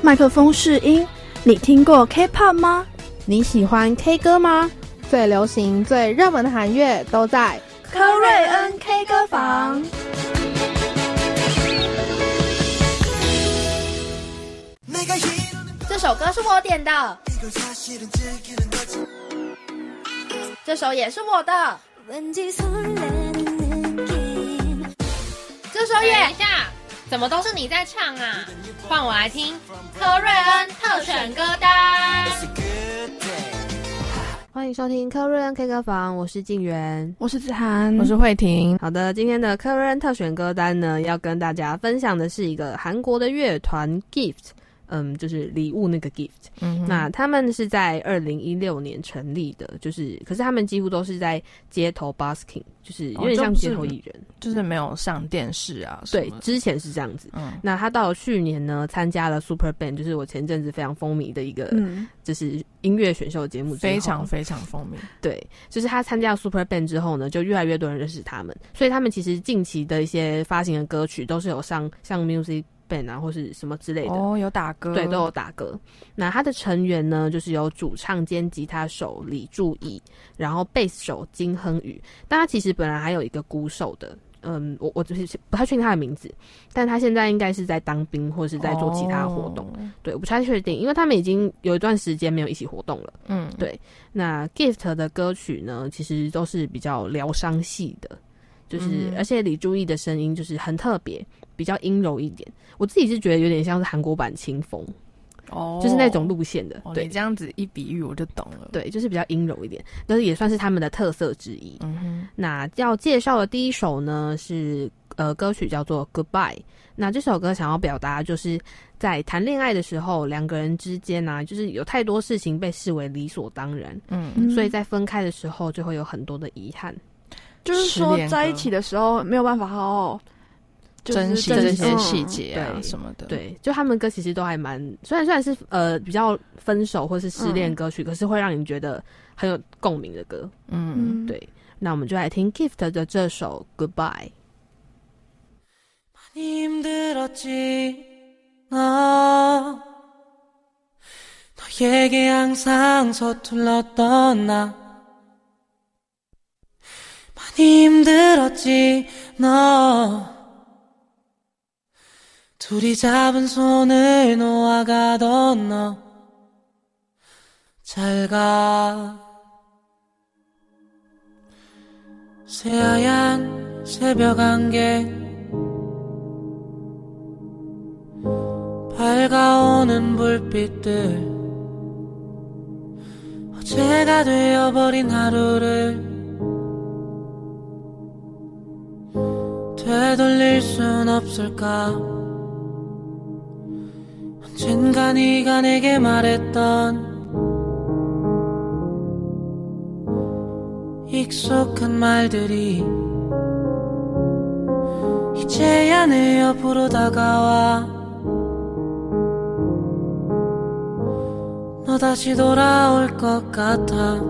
麦克风试音，你听过 K-pop 吗？你喜欢 K 歌吗？最流行、最热门的韩乐都在科瑞恩 K 歌房。这首歌是我点的，这首也是我的，这首也。等一下，怎么都是你在唱啊？换我来听柯瑞恩特选歌单。欢迎收听科瑞恩 K 歌房，我是静媛，我是子涵，我是慧婷。好的，今天的科瑞恩特选歌单呢，要跟大家分享的是一个韩国的乐团 Gift。嗯，就是礼物那个 gift。嗯，那他们是在二零一六年成立的，就是可是他们几乎都是在街头 busking，就是有点像街头艺人，就是没有上电视啊。对，之前是这样子。嗯，那他到了去年呢，参加了 Super Band，就是我前阵子非常风靡的一个，嗯就是音乐选秀节目，非常非常风靡。对，就是他参加 Super Band 之后呢，就越来越多人认识他们，所以他们其实近期的一些发行的歌曲都是有上像 Music。啊，或是什么之类的哦，有打歌，对，都有打歌。那他的成员呢，就是有主唱兼吉他手李柱义，然后贝斯手金亨宇。但他其实本来还有一个鼓手的，嗯，我我就是不太确定他的名字，但他现在应该是在当兵或者是在做其他活动。对，我不太确定，因为他们已经有一段时间没有一起活动了。嗯，对。那 Gift 的歌曲呢，其实都是比较疗伤系的，就是而且李柱义的声音就是很特别。比较阴柔一点，我自己是觉得有点像是韩国版清风，哦，就是那种路线的。对，这样子一比喻我就懂了。对，就是比较阴柔一点，但是也算是他们的特色之一。嗯哼，那要介绍的第一首呢是呃歌曲叫做 Goodbye。那这首歌想要表达就是在谈恋爱的时候，两个人之间呢，就是有太多事情被视为理所当然。嗯，所以在分开的时候就会有很多的遗憾。就是说在一起的时候没有办法好好。珍惜这些细节啊什么的，对，就他们歌其实都还蛮，虽然虽然是呃比较分手或是失恋歌曲，可是会让你觉得很有共鸣的歌。嗯，对，那我们就来听 Gift 的这首 Goodbye。 너 둘이 잡은 손을 놓아가던 너. 잘가. 새하얀 새벽 안개. 밝아오는 불빛들. 어제가 되어버린 하루를 되돌릴 순 없을까 언젠가 네가 내게 말했던 익숙한 말들이 이제야 내 옆으로 다가와 너 다시 돌아올 것 같아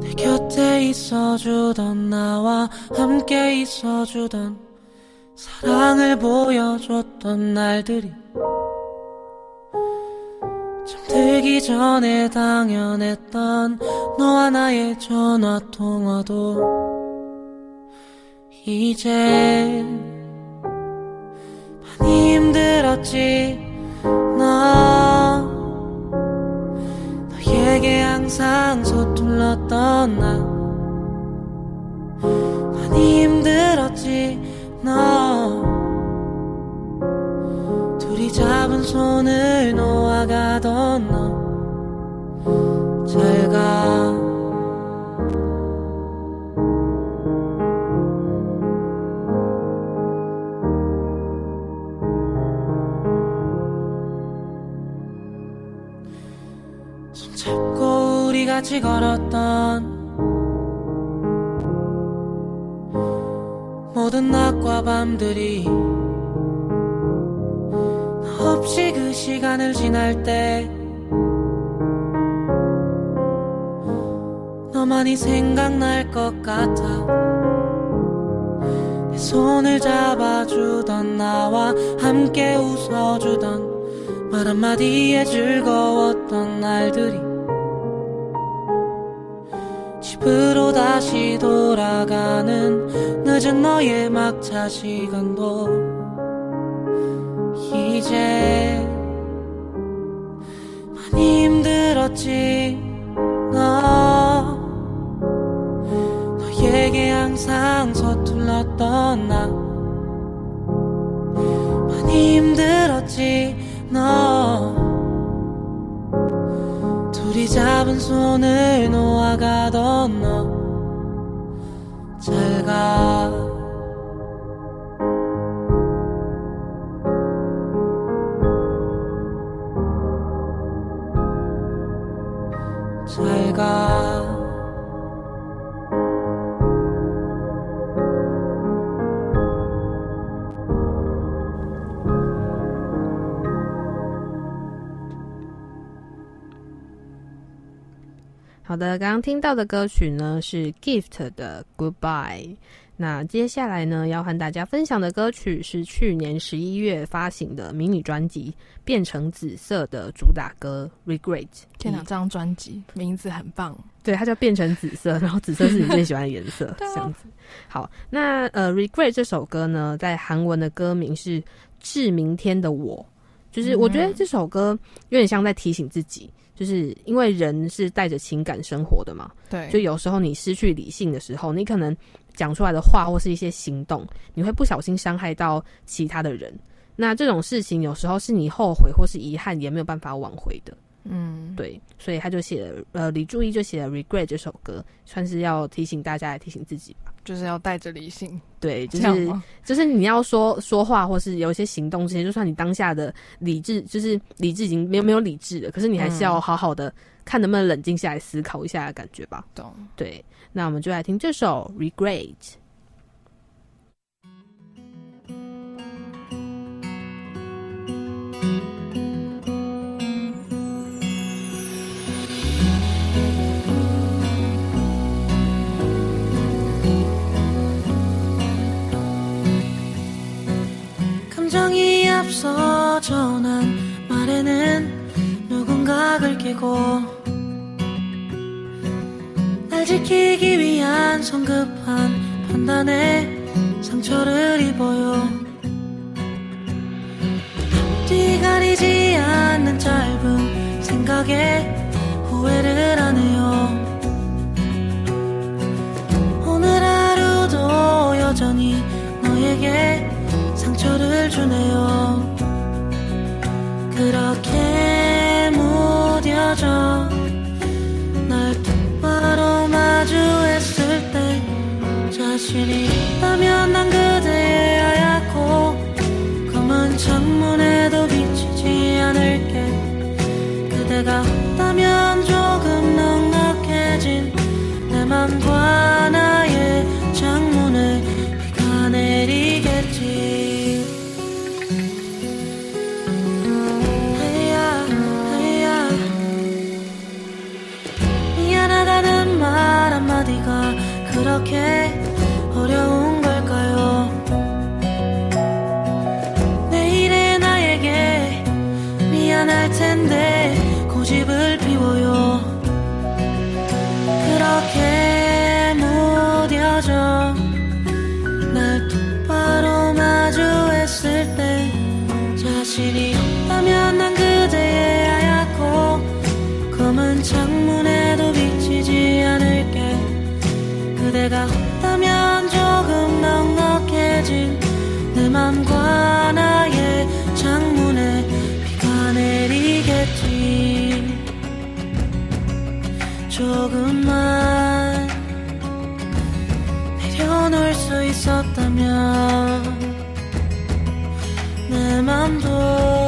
내 곁에 있어주던 나와 함께 있어주던 사랑을 보여줬던 날들이 잠들기 전에 당연했던 너와 나의 전화 통화도 이제 많이 힘들었지. 너 너에게 항상 서툴렀던 나 많이 힘들었지. 너 같이 걸었던 모든 낮과 밤들이 없이 그 시간을 지날 때 너만이 생각날 것 같아. 내 손을 잡아주던 나와 함께 웃어주던 말 한마디에 즐거웠던 날들이 집으로 다시 돌아가는 늦은 너의 막차 시간도 이제 많이 힘들었지. 너 너에게 항상 서툴렀던 나. 많이 힘들었지. 너 잡은 손을 놓아가던 너 好的，刚刚听到的歌曲呢是 Gift 的 Goodbye。那接下来呢，要和大家分享的歌曲是去年十一月发行的迷你专辑《变成紫色》的主打歌《Regret》。天哪，这张专辑名字很棒，对，它叫变成紫色，然后紫色是你最喜欢的颜色，这样子。好，那呃，《Regret》这首歌呢，在韩文的歌名是《致明天的我》，就是我觉得这首歌有点像在提醒自己。就是因为人是带着情感生活的嘛，对，就有时候你失去理性的时候，你可能讲出来的话或是一些行动，你会不小心伤害到其他的人。那这种事情有时候是你后悔或是遗憾也没有办法挽回的。嗯，对，所以他就写了，呃，李注意就写了《Regret》这首歌，算是要提醒大家，来提醒自己吧，就是要带着理性，对，就是就是你要说说话或是有一些行动之前，就算你当下的理智就是理智已经没有没有理智了，可是你还是要好好的看能不能冷静下来思考一下的感觉吧。懂？对，那我们就来听这首《Regret》。 감정이 앞서 전한 말에는 누군가 긁히고 날 지키기 위한 성급한 판단에 상처를 입어요. 앞뒤 가리지 않는 짧은 생각에 후회를 하네요. 오늘 하루도 여전히 너에게 상처를 주네요. 그렇게 무뎌져 날 똑바로 마주했을 때 자신이 있다면 난 그대의 하얗고 검은 창문에도 비치지 않을게. 그대가 없다면 조금 넉넉해진 내 맘과 그렇게 어려운 걸까요? 내일의 나에게 미안할 텐데 그대가 없다면 조금 넉넉해진 내 맘과 나의 창문에 비가 내리겠지. 조금만 내려놓을 수 있었다면 내 맘도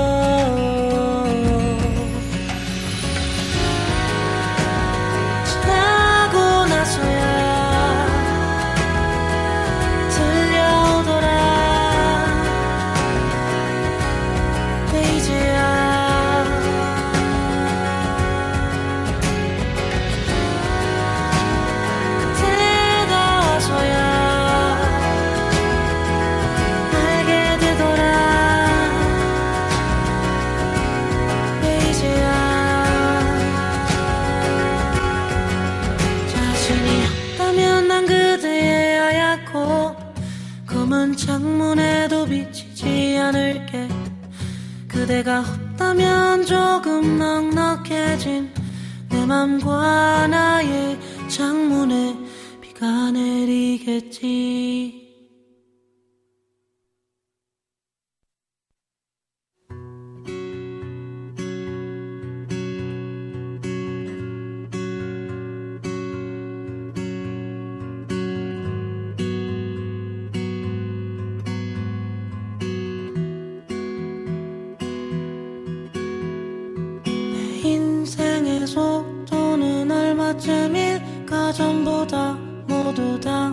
전부 다 모두 다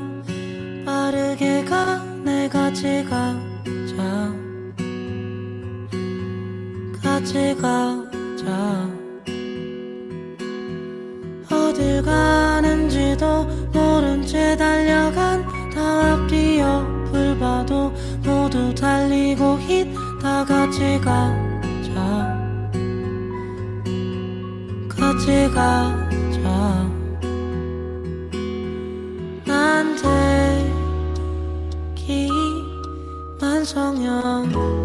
빠르게 가 내가 지가자. 같이 가자. 어딜 가는지도 모른 채 달려간 다 앞뒤 옆을 봐도 모두 달리고 있다 같이 가자. 같이 가자 성형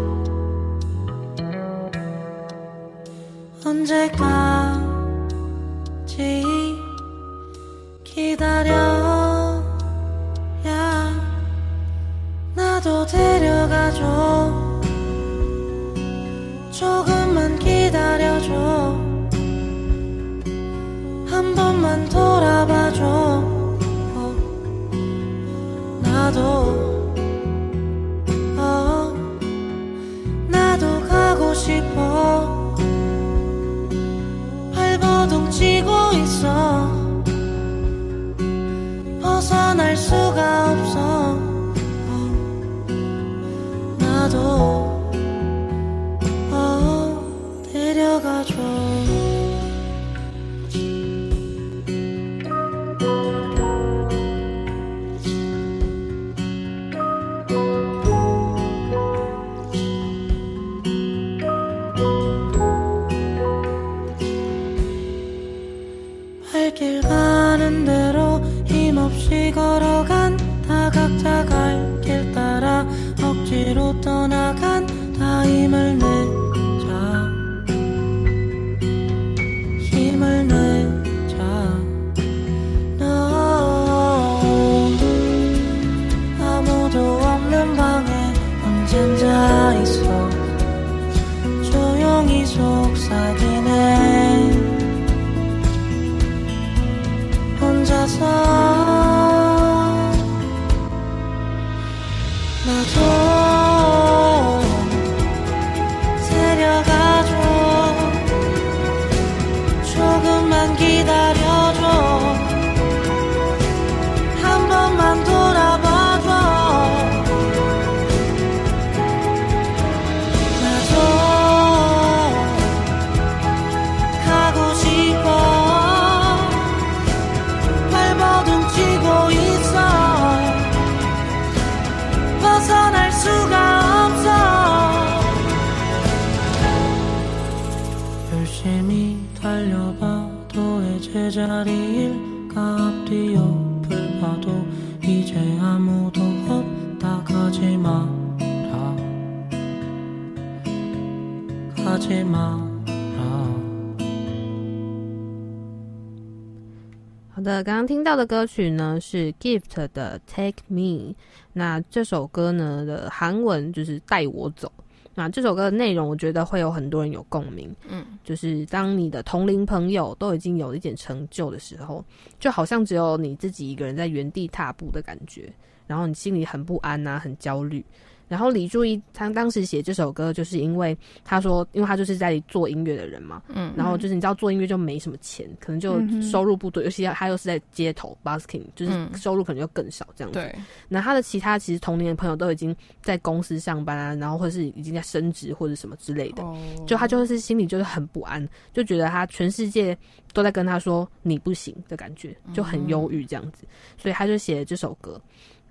色那座자리일까 앞뒤 옆을 봐도 이제 아무도 없다 가지 마라 가지 마라 好的，刚刚听到的歌曲呢是 Gift 的 Take Me。那这首歌呢的韩文就是带我走。 那这首歌的内容，我觉得会有很多人有共鸣。嗯，就是当你的同龄朋友都已经有一点成就的时候，就好像只有你自己一个人在原地踏步的感觉，然后你心里很不安啊、很焦虑。然后李柱一他当时写这首歌，就是因为他说，因为他就是在做音乐的人嘛，嗯然后就是你知道做音乐就没什么钱，可能就收入不多，尤其他又是在街头 busking，就是嗯收入可能就更少这样子。对，那他的其他其实同龄的朋友都已经在公司上班啊，然后或者是已经在升职或者什么之类的，哦就他就是心里就是很不安，就觉得他全世界都在跟他说你不行的感觉，就很忧郁这样子，所以他就写了这首歌。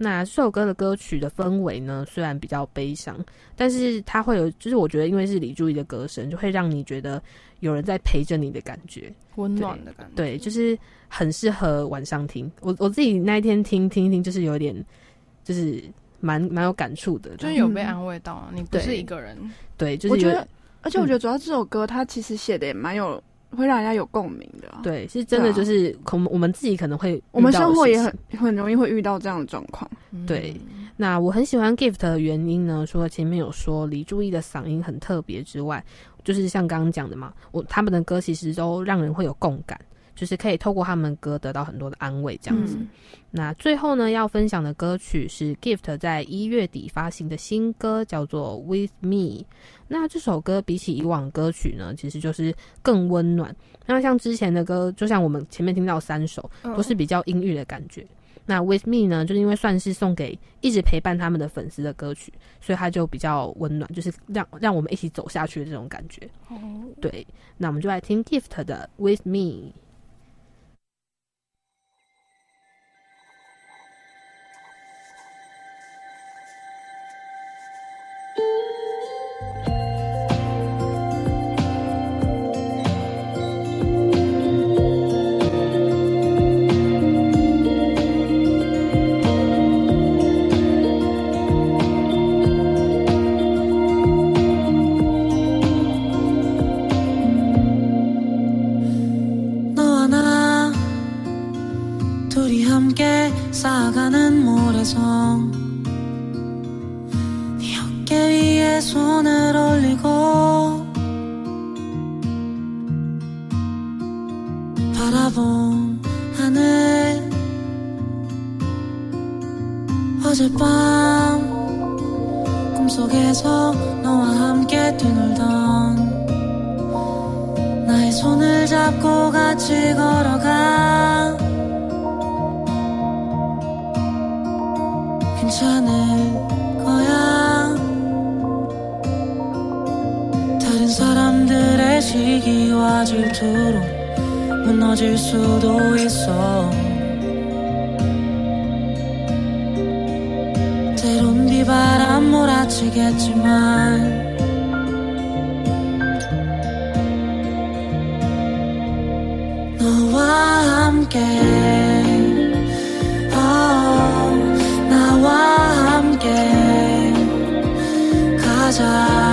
那这首歌的歌曲的氛围呢，虽然比较悲伤，但是它会有，就是我觉得因为是李珠怡的歌声，就会让你觉得有人在陪着你的感觉。温暖的感觉。对，就是很适合晚上听。我我自己那一天听听一听，就是有点，就是蛮蛮有感触的，就是有被安慰到，你不是一个人。对，就是我觉得，而且我觉得主要这首歌它其实写的也蛮有。会让人家有共鸣的，对，是真的，就是可我们自己可能会，我们生活也很很容易会遇到这样的状况。对，那我很喜欢 Gift 的原因呢，除了前面有说李注意的嗓音很特别之外，就是像刚刚讲的嘛，我他们的歌其实都让人会有共感。就是可以透过他们歌得到很多的安慰，这样子。那最后呢，要分享的歌曲是 Gift 在一月底发行的新歌，叫做《With Me》。那这首歌比起以往歌曲呢，其实就是更温暖。那像之前的歌，就像我们前面听到三首，都是比较阴郁的感觉。那《With Me》呢，就是因为算是送给一直陪伴他们的粉丝的歌曲，所以它就比较温暖，就是让让我们一起走下去的这种感觉。对，那我们就来听 Gift 的《With Me》。어젯밤 꿈속에서 너와 함께 뛰놀던 나의 손을 잡고 같이 걸어가 괜찮을 거야. 다른 사람들의 시기와 질투로 무너질 수도 있어. 몰아치겠지만 너와 함께 oh, 나와 함께 가자.